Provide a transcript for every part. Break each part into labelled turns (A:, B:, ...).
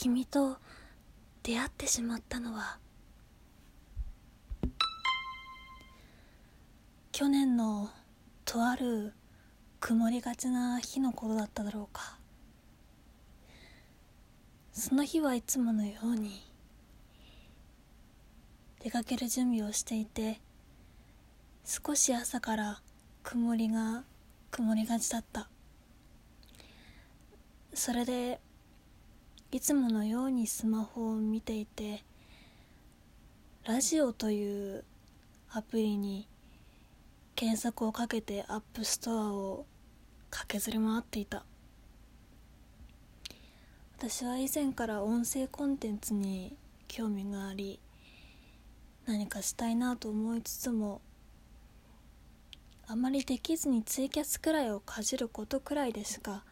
A: 君と出会ってしまったのは去年のとある曇りがちな日のことだっただろうか。その日はいつものように出かける準備をしていて少し朝から曇りが曇りがちだった。それでいつものようにスマホを見ていてラジオというアプリに検索をかけてアップストアを駆けずり回っていた。私は以前から音声コンテンツに興味があり何かしたいなと思いつつもあまりできずにツイキャスくらいをかじることくらいでしか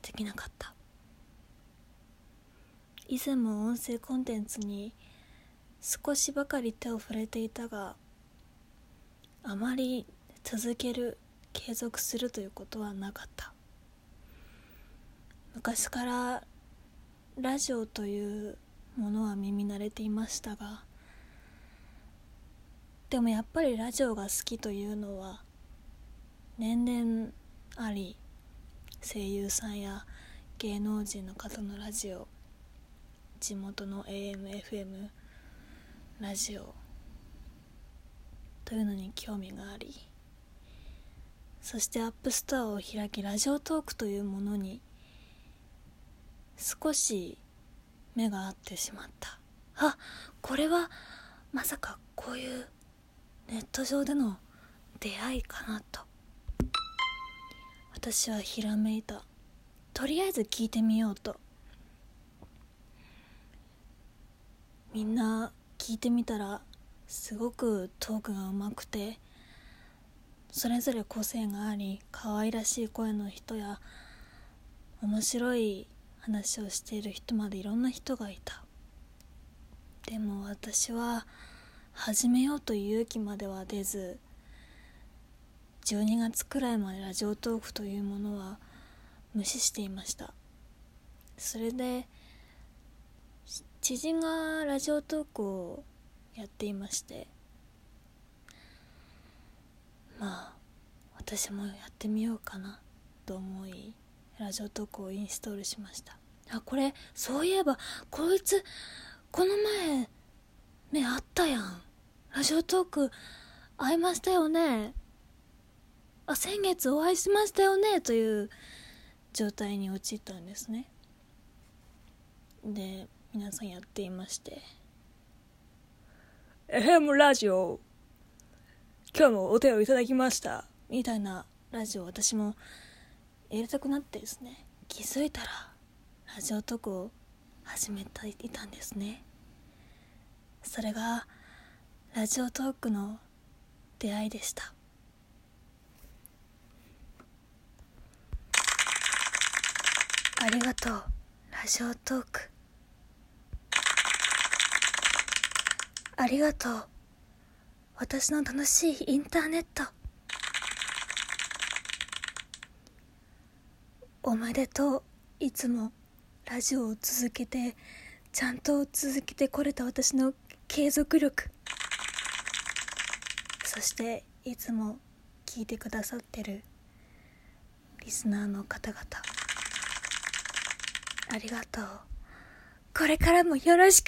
A: できなかった。以前も音声コンテンツに少しばかり手を触れていたがあまり続ける継続するということはなかった。昔からラジオというものは耳慣れていましたがでもやっぱりラジオが好きというのは年々あり声優さんや芸能人の方のラジオ地元の AMFM ラジオというのに興味がありそしてアップストアを開きラジオトークというものに少し目が合ってしまった。あこれはまさかこういうネット上での出会いかなと。私はひらめいた。とりあえず聞いてみようと。みんな聞いてみたらすごくトークがうまくてそれぞれ個性があり可愛らしい声の人や面白い話をしている人までいろんな人がいた。でも私は始めようという勇気までは出ず12月くらいまでラジオトークというものは無視していました。それで知人がラジオトークをやっていましてまあ私もやってみようかなと思いラジオトークをインストールしました。あこれそういえばこいつこの前目あったやん。ラジオトーク会いましたよね。あ先月お会いしましたよねという状態に陥ったんですね。で皆さんやっていまして「FM ラジオ今日もお手をいただきました」みたいなラジオ私もやりたくなってですね。気づいたらラジオトークを始めていたんですね。それがラジオトークの出会いでした。ありがとう。ラジオトークありがとう。私の楽しいインターネット。おめでとう。いつもラジオを続けてちゃんと続けてこれた私の継続力。そしていつも聞いてくださってる。リスナーの方々。ありがとう。これからもよろしく。